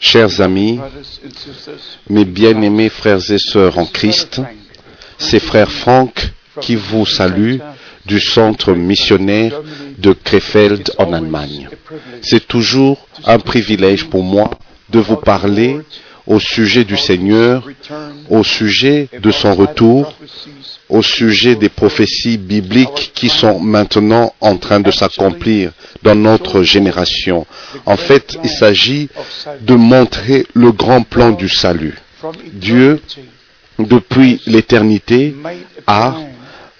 Chers amis, mes bien-aimés frères et sœurs en Christ, c'est frère Franck qui vous salue du centre missionnaire de Krefeld en Allemagne. C'est toujours un privilège pour moi de vous parler au sujet du Seigneur, au sujet de son retour, au sujet des prophéties bibliques qui sont maintenant en train de s'accomplir dans notre génération. En fait, il s'agit de montrer le grand plan du salut. Dieu, depuis l'éternité, a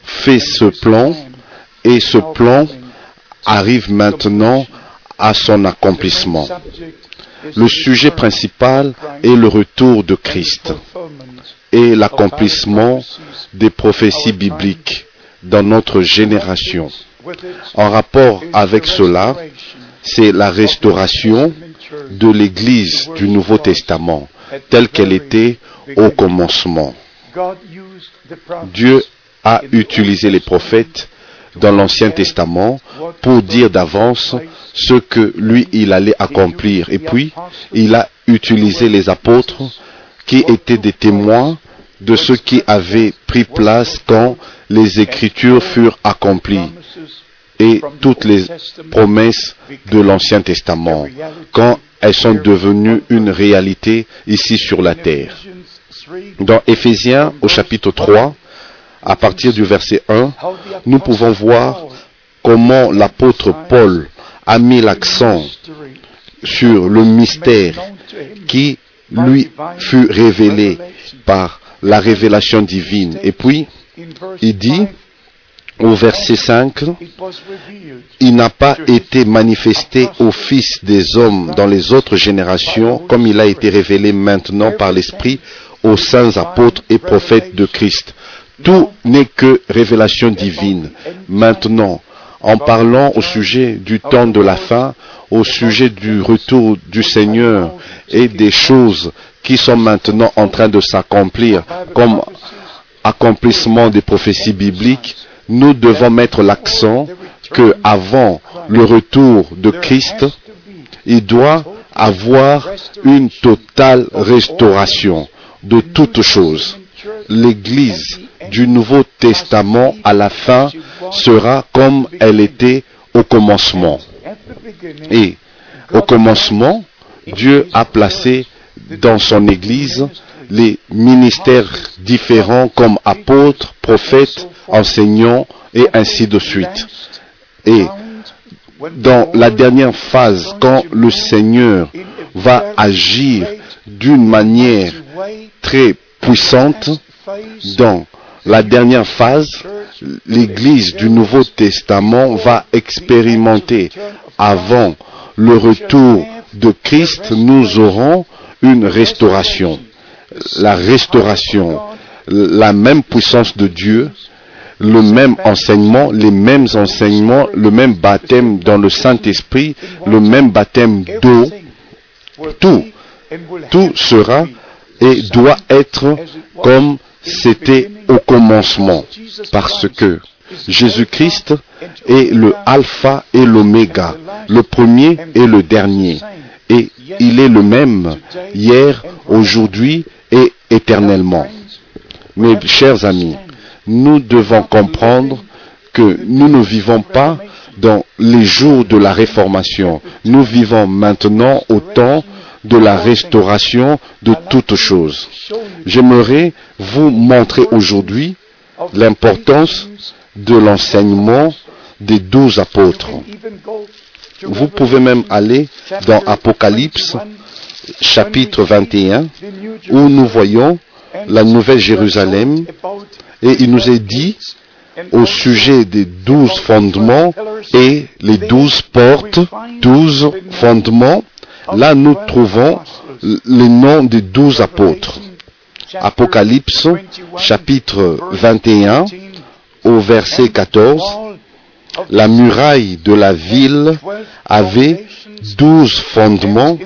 fait ce plan et ce plan arrive maintenant à son accomplissement. Le sujet principal est le retour de Christ et l'accomplissement des prophéties bibliques dans notre génération. En rapport avec cela, c'est la restauration de l'Église du Nouveau Testament telle qu'elle était au commencement. Dieu a utilisé les prophètes dans l'Ancien Testament pour dire d'avance ce que lui, il allait accomplir. Et puis, il a utilisé les apôtres qui étaient des témoins de ce qui avait pris place quand les Écritures furent accomplies et toutes les promesses de l'Ancien Testament, quand elles sont devenues une réalité ici sur la terre. Dans Éphésiens au chapitre 3, à partir du verset 1, nous pouvons voir comment l'apôtre Paul a mis l'accent sur le mystère qui lui fut révélé par la révélation divine. Et puis, il dit au verset 5, il n'a pas été manifesté au Fils des hommes dans les autres générations comme il a été révélé maintenant par l'Esprit aux saints apôtres et prophètes de Christ. Tout n'est que révélation divine. Maintenant, en parlant au sujet du temps de la fin, au sujet du retour du Seigneur et des choses qui sont maintenant en train de s'accomplir comme accomplissement des prophéties bibliques, nous devons mettre l'accent que avant le retour de Christ, il doit avoir une totale restauration de toutes choses. L'Église du Nouveau Testament à la fin sera comme elle était au commencement. Et au commencement, Dieu a placé dans son Église les ministères différents comme apôtres, prophètes, enseignants et ainsi de suite. Et dans la dernière phase, quand le Seigneur va agir d'une manière très puissante, dans la dernière phase, l'Église du Nouveau Testament va expérimenter avant le retour de Christ, nous aurons une restauration. La restauration, la même puissance de Dieu, le même enseignement, les mêmes enseignements, le même baptême dans le Saint-Esprit, le même baptême d'eau, tout, tout sera et doit être comme c'était au commencement, parce que Jésus-Christ est le alpha et l'oméga, le premier et le dernier, et il est le même hier, aujourd'hui et éternellement. Mes chers amis, nous devons comprendre que nous ne vivons pas dans les jours de la réformation. Nous vivons maintenant au temps de la restauration de toutes choses. J'aimerais vous montrer aujourd'hui l'importance de l'enseignement des douze apôtres. Vous pouvez même aller dans Apocalypse chapitre 21 où nous voyons la nouvelle Jérusalem et il nous est dit au sujet des douze fondements et les douze portes, douze fondements, là nous trouvons les noms des douze apôtres. Apocalypse chapitre 21 au verset 14, la muraille de la ville avait douze fondements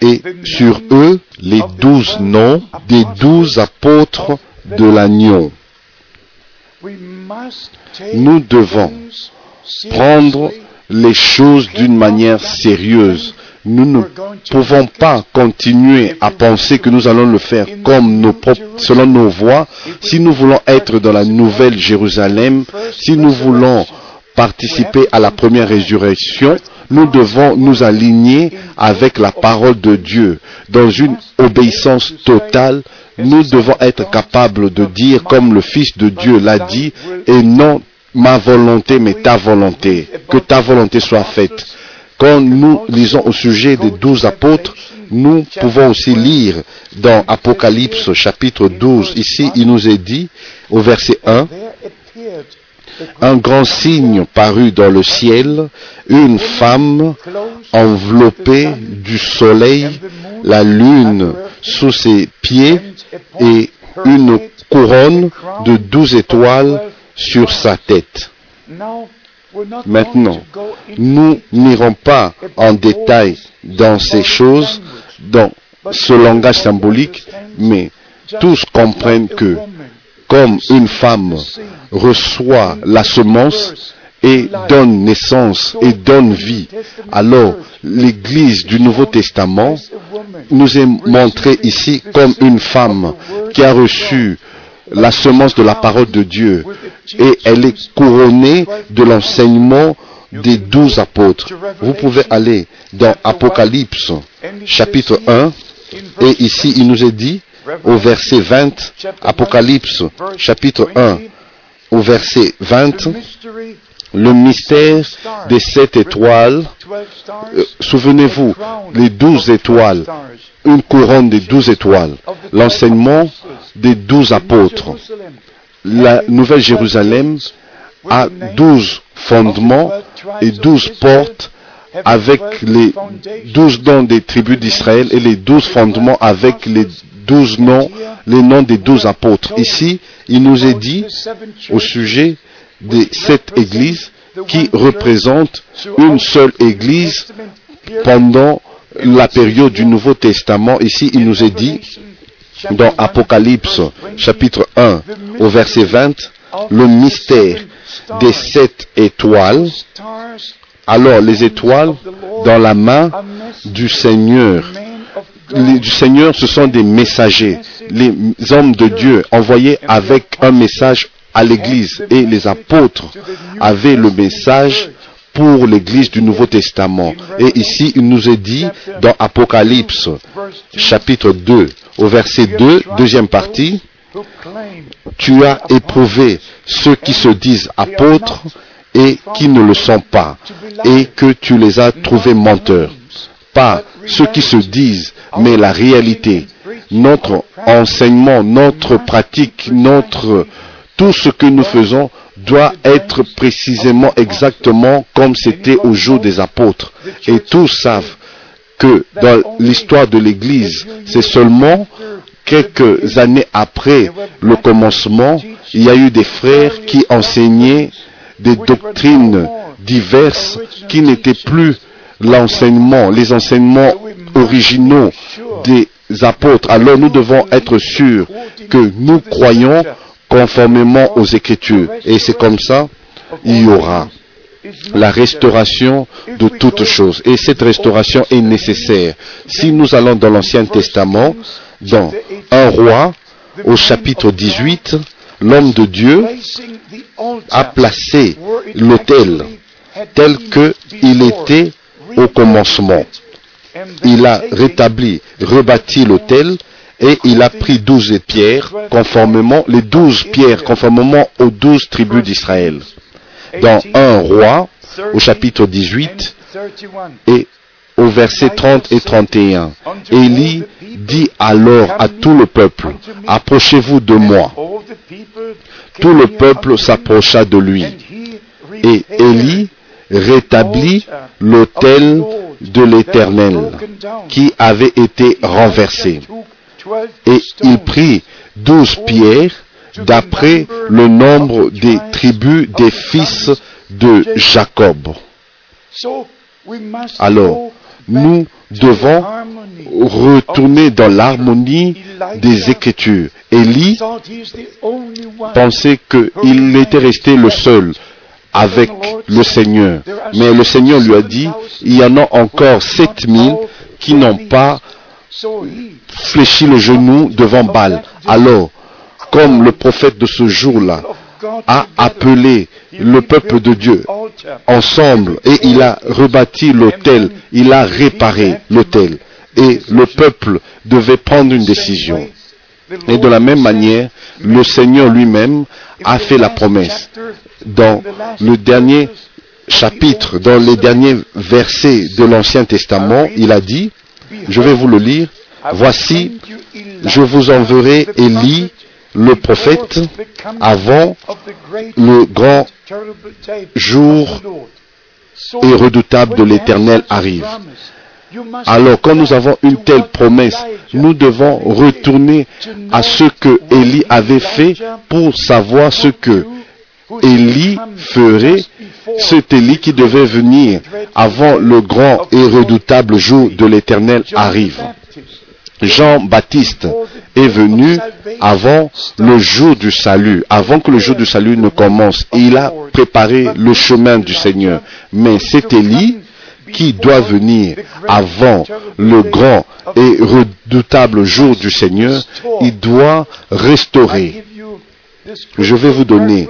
et sur eux les douze noms des douze apôtres de l'agneau. Nous devons prendre les choses d'une manière sérieuse. Nous ne pouvons pas continuer à penser que nous allons le faire comme nos propres, selon nos voies. Si nous voulons être dans la nouvelle Jérusalem, si nous voulons participer à la première résurrection, nous devons nous aligner avec la parole de Dieu dans une obéissance totale. Nous devons être capables de dire comme le Fils de Dieu l'a dit et non ma volonté mais ta volonté. Que ta volonté soit faite. Quand nous lisons au sujet des douze apôtres, nous pouvons aussi lire dans Apocalypse chapitre 12. Ici, il nous est dit au verset 1, un grand signe parut dans le ciel, une femme enveloppée du soleil, la lune sous ses pieds et une couronne de douze étoiles sur sa tête. Maintenant, nous n'irons pas en détail dans ces choses, dans ce langage symbolique, mais tous comprennent que comme une femme reçoit la semence et donne naissance et donne vie, alors l'Église du Nouveau Testament nous est montrée ici comme une femme qui a reçu la semence de la parole de Dieu et elle est couronnée de l'enseignement des douze apôtres. Vous pouvez aller dans Apocalypse chapitre 1 et ici il nous est dit au verset 20, Apocalypse chapitre 1 au verset 20, le mystère des sept étoiles. Euh, Souvenez-vous, les douze étoiles, une couronne des douze étoiles, l'enseignement des douze apôtres. La Nouvelle Jérusalem a douze fondements et douze portes avec les douze noms des tribus d'Israël et les douze fondements avec les douze noms, les noms des douze apôtres. Ici, il nous est dit au sujet des sept églises qui représentent une seule église pendant la période du Nouveau Testament. Ici, il nous est dit dans Apocalypse chapitre 1 au verset 20, le mystère des sept étoiles. Alors les étoiles dans la main du Seigneur. Du Seigneur, ce sont des messagers, les hommes de Dieu envoyés avec un message à l'Église. Et les apôtres avaient le message pour l'Église du Nouveau Testament. Et ici, il nous est dit dans Apocalypse chapitre 2 au verset 2, deuxième partie, tu as éprouvé ceux qui se disent apôtres et qui ne le sont pas, et que tu les as trouvés menteurs. Pas ceux qui se disent, mais la réalité, notre enseignement, notre pratique, notre tout ce que nous faisons doit être précisément exactement comme c'était au jour des apôtres. Et tous savent que dans l'histoire de l'Église, c'est seulement quelques années après le commencement, il y a eu des frères qui enseignaient des doctrines diverses qui n'étaient plus l'enseignement, les enseignements originaux des apôtres. Alors nous devons être sûrs que nous croyons conformément aux Écritures. Et c'est comme ça, il y aura la restauration de toutes choses. Et cette restauration est nécessaire. Si nous allons dans l'Ancien Testament, dans un roi, au chapitre 18, l'homme de Dieu a placé l'autel tel qu'il était au commencement. Il a rétabli, rebâti l'autel et il a pris douze pierres conformément, les douze pierres conformément aux douze tribus d'Israël. Dans un roi, au chapitre 18 et au verset 30 et 31. Élie dit alors à tout le peuple, approchez-vous de moi. Tout le peuple s'approcha de lui. Et Élie rétablit l'autel de l'Éternel qui avait été renversé. Et il prit douze pierres d'après le nombre des tribus des fils de Jacob. Alors, nous devons retourner dans l'harmonie des Écritures. Élie pensait qu'il était resté le seul avec le Seigneur. Mais le Seigneur lui a dit, il y en a encore 7000 qui n'ont pas fléchi le genou devant Baal. Alors, comme le prophète de ce jour-là a appelé le peuple de Dieu ensemble et il a rebâti l'autel, il a réparé l'autel et le peuple devait prendre une décision. Et de la même manière, le Seigneur lui-même a fait la promesse. Dans le dernier chapitre, dans les derniers versets de l'Ancien Testament, il a dit, je vais vous le lire, voici, je vous enverrai Élie, le prophète, avant le grand jour et redoutable de l'Éternel arrive. Alors, quand nous avons une telle promesse, nous devons retourner à ce que Élie avait fait pour savoir ce que Élie ferait, cet Élie qui devait venir avant le grand et redoutable jour de l'Éternel arrive. Jean-Baptiste est venu avant le jour du salut, avant que le jour du salut ne commence. Il a préparé le chemin du Seigneur. Mais c'est Élie qui doit venir avant le grand et redoutable jour du Seigneur, il doit restaurer. Je vais vous donner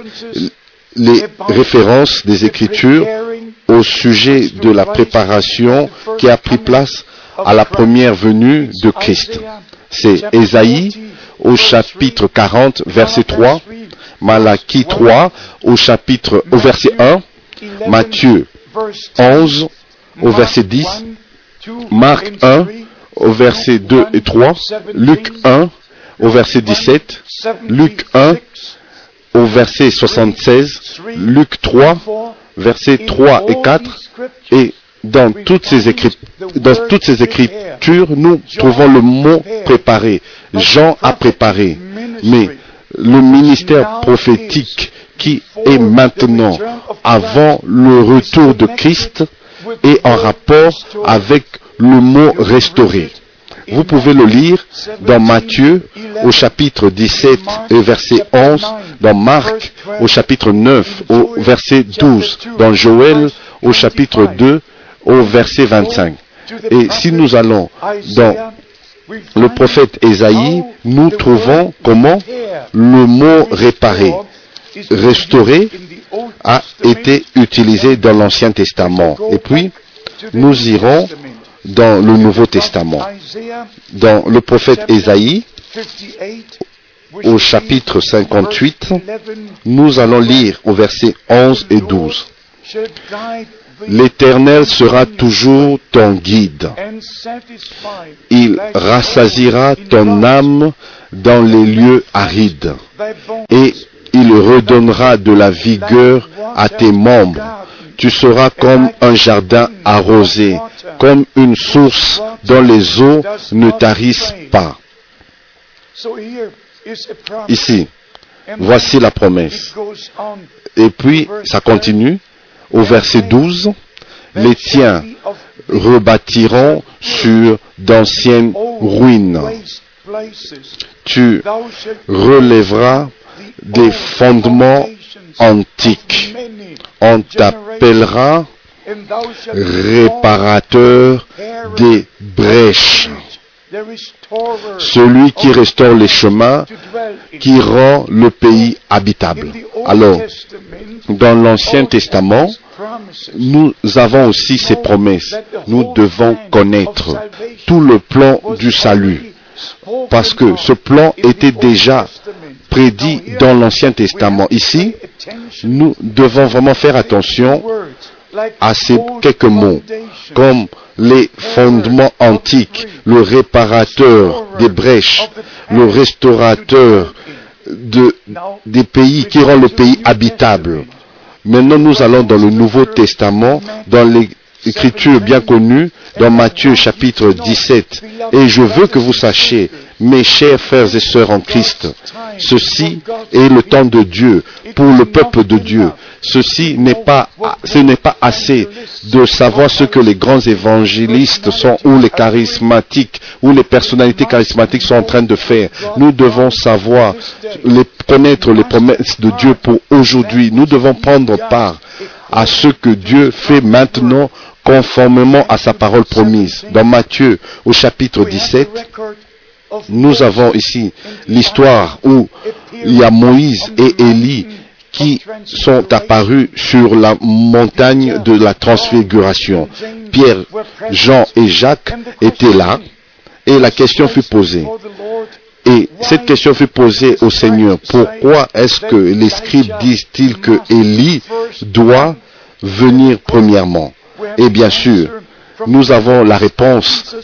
les références des Écritures au sujet de la préparation qui a pris place à la première venue de Christ. C'est Ésaïe au chapitre 40, verset 3, Malachie 3 au chapitre, au verset 1, Matthieu 11 au verset 10, Marc 1 au verset 2 et 3, Luc 1 au verset 17, Luc 1 au verset 76, Luc 3, versets 3 et 4, et dans toutes ces, écritures, nous trouvons le mot préparé. Jean a préparé. Mais le ministère prophétique qui est maintenant avant le retour de Christ est en rapport avec le mot restauré. Vous pouvez le lire dans Matthieu au chapitre 17 et verset 11, dans Marc au chapitre 9 au verset 12, dans Joël au chapitre 2 au verset 25. Et si nous allons dans le prophète Ésaïe, nous trouvons comment le mot réparer, restaurer, a été utilisé dans l'Ancien Testament. Et puis, nous irons dans le Nouveau Testament. Dans le prophète Ésaïe, au chapitre 58, nous allons lire au verset 11 et 12. L'Éternel sera toujours ton guide. Il rassasira ton âme dans les lieux arides et il redonnera de la vigueur à tes membres. Tu seras comme un jardin arrosé, comme une source dont les eaux ne tarissent pas. Ici, voici la promesse. Et puis, ça continue au verset 12. Les tiens rebâtiront sur d'anciennes ruines. Tu relèveras des fondements antiques. On t'appellera réparateur des brèches. Celui qui restaure les chemins, qui rend le pays habitable. Alors, dans l'Ancien Testament, nous avons aussi ces promesses. Nous devons connaître tout le plan du salut. Parce que ce plan était déjà prédit dans l'Ancien Testament. Ici, nous devons vraiment faire attention à ces quelques mots, comme les fondements antiques, le réparateur des brèches, le restaurateur de, des pays qui rend le pays habitable. Maintenant, nous allons dans le Nouveau Testament, dans l'écriture bien connue, dans Matthieu chapitre 17. Et je veux que vous sachiez, Mes chers frères et sœurs en Christ, ceci est le temps de Dieu pour le peuple de Dieu. Ceci n'est pas, ce n'est pas assez de savoir ce que les grands évangélistes sont ou les charismatiques ou les personnalités charismatiques sont en train de faire. Nous devons savoir, les, connaître les promesses de Dieu pour aujourd'hui. Nous devons prendre part à ce que Dieu fait maintenant conformément à sa parole promise. Dans Matthieu au chapitre 17, nous avons ici l'histoire où il y a Moïse et Élie qui sont apparus sur la montagne de la transfiguration. Pierre, Jean et Jacques étaient là et la question fut posée. Et cette question fut posée au Seigneur. Pourquoi est-ce que les scribes disent-ils que Élie doit venir premièrement? Et bien sûr, nous avons la réponse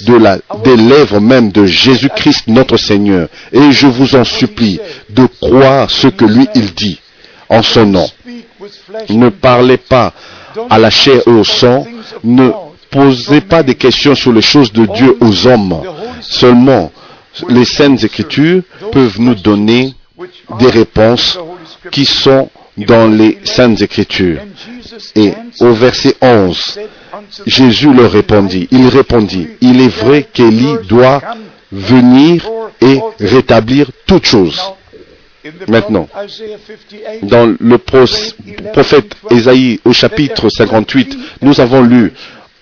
des lèvres même de Jésus-Christ notre Seigneur. Et je vous en supplie de croire ce que lui il dit en son nom. Ne parlez pas à la chair et au sang, ne posez pas des questions sur les choses de Dieu aux hommes. Seulement, les saintes écritures peuvent nous donner des réponses qui sont dans les saintes écritures. Et au verset 11, Jésus leur répondit, il répondit, il est vrai qu'Élie doit venir et rétablir toutes choses. Maintenant, dans le prophète Ésaïe au chapitre 58, nous avons lu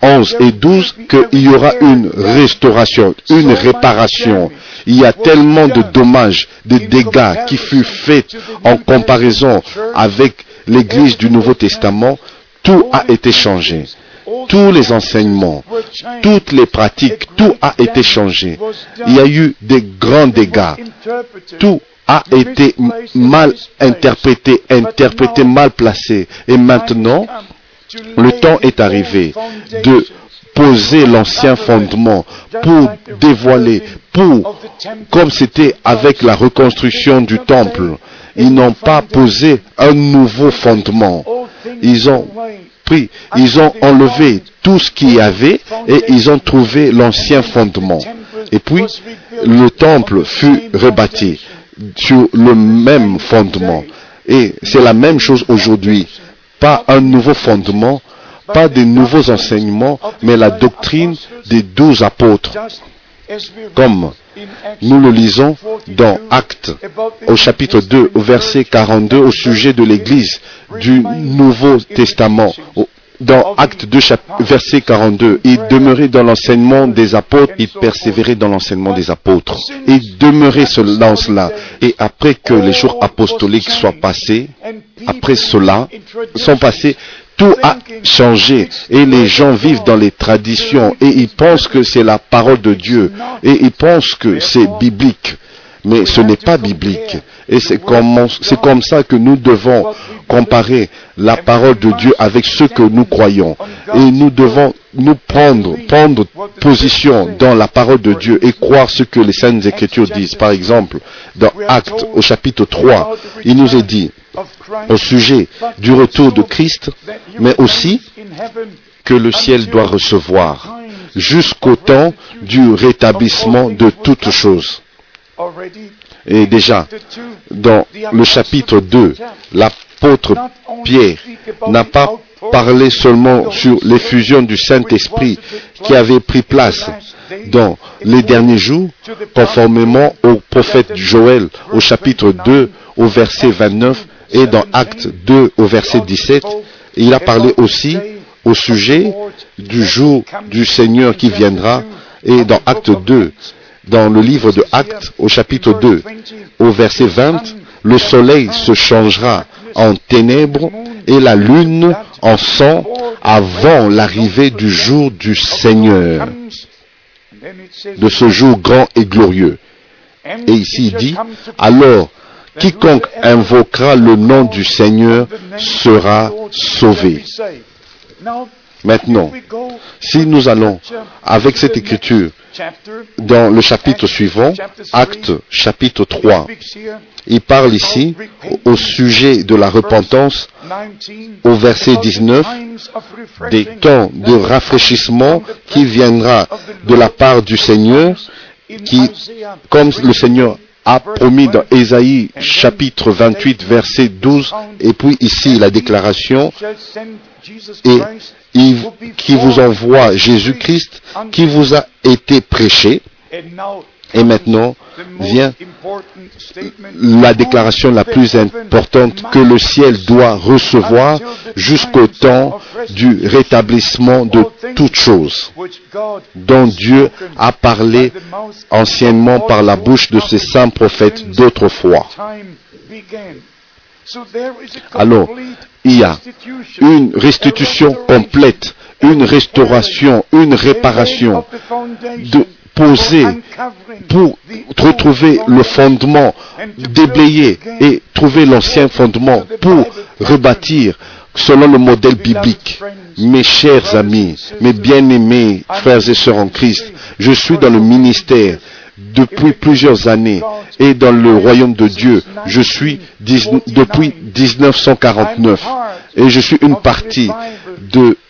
11 et 12 qu'il y aura une restauration, une réparation. Il y a tellement de dommages, de dégâts qui furent faits en comparaison avec l'Église du Nouveau Testament. Tout a été changé. Tous les enseignements, toutes les pratiques, tout a été changé. Il y a eu des grands dégâts. Tout a été mal interprété, interprété, mal placé. Et maintenant, le temps est arrivé de poser l'ancien fondement pour dévoiler, pour, comme c'était avec la reconstruction du temple, ils n'ont pas posé un nouveau fondement. Ils ont pris, ils ont enlevé tout ce qu'il y avait et ils ont trouvé l'ancien fondement. Et puis, le temple fut rebâti sur le même fondement. Et c'est la même chose aujourd'hui. Pas un nouveau fondement, pas de nouveaux enseignements, mais la doctrine des douze apôtres. Comme nous le lisons dans Actes au chapitre 2 au verset 42 au sujet de l'Église du Nouveau Testament dans Acte 2, verset 42, il demeurait dans l'enseignement des apôtres, il persévérait dans l'enseignement des apôtres. Il demeurait dans cela. Et après que les jours apostoliques soient passés, après cela, sont passés, tout a changé et les gens vivent dans les traditions et ils pensent que c'est la parole de Dieu et ils pensent que c'est biblique. Mais ce n'est pas biblique. Et c'est comme, ça que nous devons comparer la parole de Dieu avec ce que nous croyons. Et nous devons nous prendre, prendre position dans la parole de Dieu et croire ce que les Saintes Écritures disent. Par exemple, dans Actes au chapitre 3, il nous est dit au sujet du retour de Christ, mais aussi que le ciel doit recevoir jusqu'au temps du rétablissement de toutes choses. Et déjà, dans le chapitre 2, l'apôtre Pierre n'a pas parlé seulement sur l'effusion du Saint-Esprit qui avait pris place dans les derniers jours, conformément au prophète Joël au chapitre 2 au verset 29 et dans Acte 2 au verset 17. Il a parlé aussi au sujet du jour du Seigneur qui viendra et dans Acte 2 dans le livre de Actes au chapitre 2, au verset 20, le soleil se changera en ténèbres et la lune en sang avant l'arrivée du jour du Seigneur, de ce jour grand et glorieux. Et ici il dit, alors quiconque invoquera le nom du Seigneur sera sauvé. Maintenant, si nous allons avec cette écriture dans le chapitre suivant, Acte chapitre 3, il parle ici au sujet de la repentance au verset 19 des temps de rafraîchissement qui viendra de la part du Seigneur qui, comme le Seigneur a promis dans Ésaïe chapitre 28 verset 12, et puis ici la déclaration, et qui vous envoie Jésus-Christ, qui vous a été prêché, et maintenant vient la déclaration la plus importante que le ciel doit recevoir jusqu'au temps du rétablissement de toutes choses dont Dieu a parlé anciennement par la bouche de ses saints prophètes d'autrefois. Alors, il y a une restitution complète, une restauration, une réparation de poser pour retrouver le fondement, déblayer et trouver l'ancien fondement pour rebâtir selon le modèle biblique. Mes chers amis, mes bien-aimés frères et sœurs en Christ, je suis dans le ministère depuis plusieurs années et dans le royaume de Dieu, je suis depuis 1949 et je suis une partie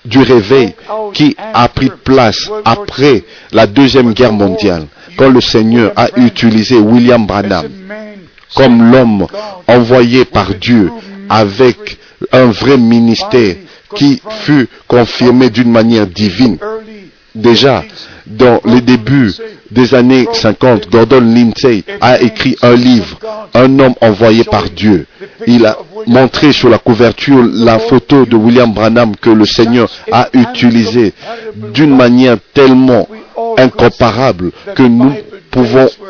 du réveil qui a pris place après la Deuxième Guerre mondiale, quand le Seigneur a utilisé William Branham comme l'homme envoyé par Dieu avec un vrai ministère qui fut confirmé d'une manière divine. Déjà, dans les débuts des années 50, Gordon Lindsay a écrit un livre, Un homme envoyé par Dieu. Il a montré sur la couverture la photo de William Branham que le Seigneur a utilisé d'une manière tellement incomparable que nous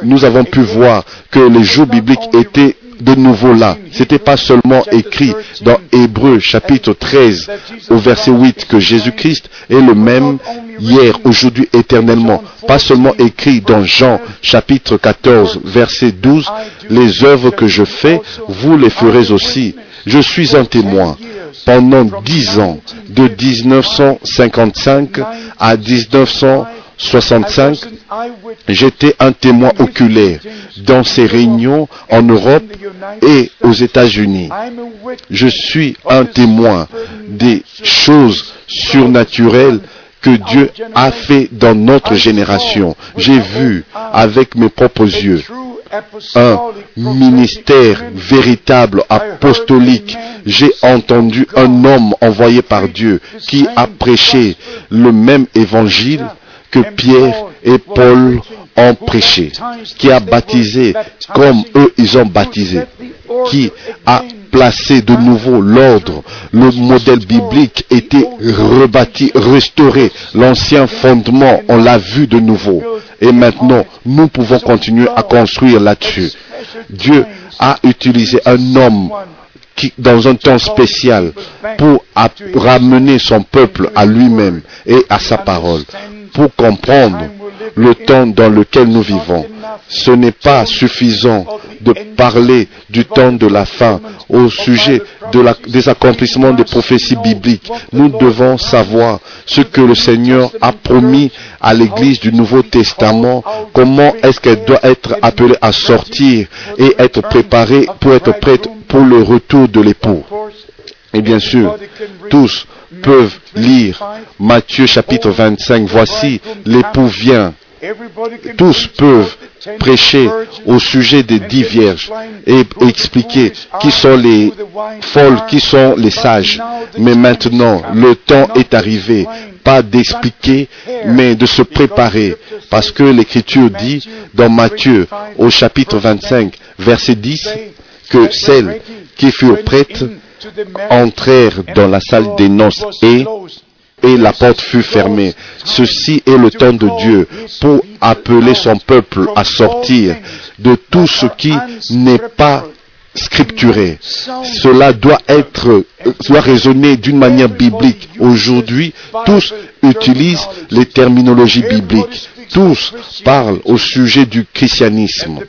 nous avons pu voir que les jours bibliques étaient de nouveau là. C'était pas seulement écrit dans Hébreu chapitre 13 au verset 8 que Jésus-Christ est le même hier, aujourd'hui, éternellement. Pas seulement écrit dans Jean chapitre 14 verset 12, les œuvres que je fais, vous les ferez aussi. Je suis un témoin. Pendant dix ans, de 1955 à 1965, j'étais un témoin oculaire dans ces réunions en Europe et aux États-Unis. Je suis un témoin des choses surnaturelles que Dieu a fait dans notre génération. J'ai vu avec mes propres yeux un ministère véritable, apostolique. J'ai entendu un homme envoyé par Dieu qui a prêché le même évangile que Pierre et Paul ont prêché, qui a baptisé comme eux ils ont baptisé, qui a placé de nouveau l'ordre, le modèle biblique était rebâti, restauré, l'ancien fondement, on l'a vu de nouveau. Et maintenant, nous pouvons continuer à construire là-dessus. Dieu a utilisé un homme dans un temps spécial pour ramener son peuple à lui-même et à sa parole, pour comprendre le temps dans lequel nous vivons. Ce n'est pas suffisant de parler du temps de la fin au sujet des accomplissements des prophéties bibliques. Nous devons savoir ce que le Seigneur a promis à l'Église du Nouveau Testament, comment est-ce qu'elle doit être appelée à sortir et être préparée pour être prête pour le retour de l'époux. Et bien sûr, tous peuvent lire Matthieu chapitre 25. Voici, l'époux vient. Tous peuvent prêcher au sujet des dix vierges et expliquer qui sont les folles, qui sont les sages. Mais maintenant, le temps est arrivé, pas d'expliquer, mais de se préparer. Parce que l'Écriture dit dans Matthieu au chapitre 25, verset 10, que celles qui furent prêtes entrèrent dans la salle des noces et et la porte fut fermée. Ceci est le temps de Dieu pour appeler son peuple à sortir de tout ce qui n'est pas scripturé. Cela doit être, doit raisonner d'une manière biblique. Aujourd'hui, tous utilisent les terminologies bibliques. Tous parlent au sujet du christianisme.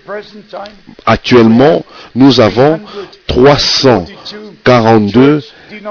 Actuellement, nous avons 342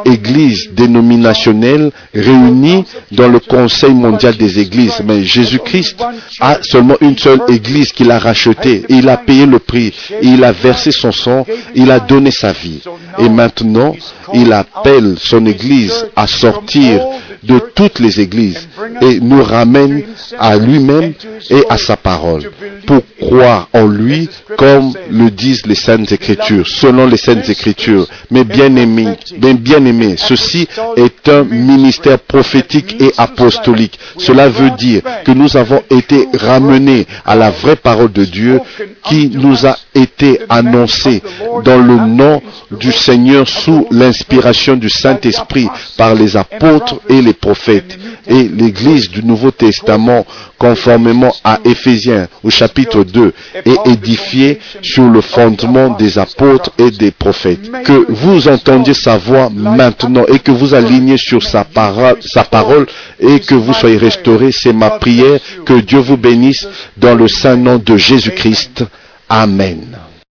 églises dénominationnelles réunies dans le Conseil mondial des églises. Mais Jésus-Christ a seulement une seule église qu'il a rachetée. Il a payé le prix. Il a versé son sang. Il a donné sa vie. Et maintenant, il appelle son église à sortir de toutes les églises et nous ramène à lui-même et à sa parole pour croire en lui comme le disent les saintes écritures, selon les saintes écritures? Mais bien aimés, bien, bien aimés, ceci est un ministère prophétique et apostolique. Cela veut dire que nous avons été ramenés à la vraie parole de Dieu qui nous a été annoncée dans le nom du Seigneur sous l'inspiration du Saint-Esprit par les apôtres et les prophètes. Et l'église du Nouveau Testament, conformément à Éphésiens au chapitre 2, est édifiée sur le fondement des apôtres et des prophètes. Que vous entendiez sa voix maintenant et que vous alignez sur sa parole, sa parole et que vous soyez restaurés, c'est ma prière. Que Dieu vous bénisse dans le saint nom de Jésus-Christ. Amen.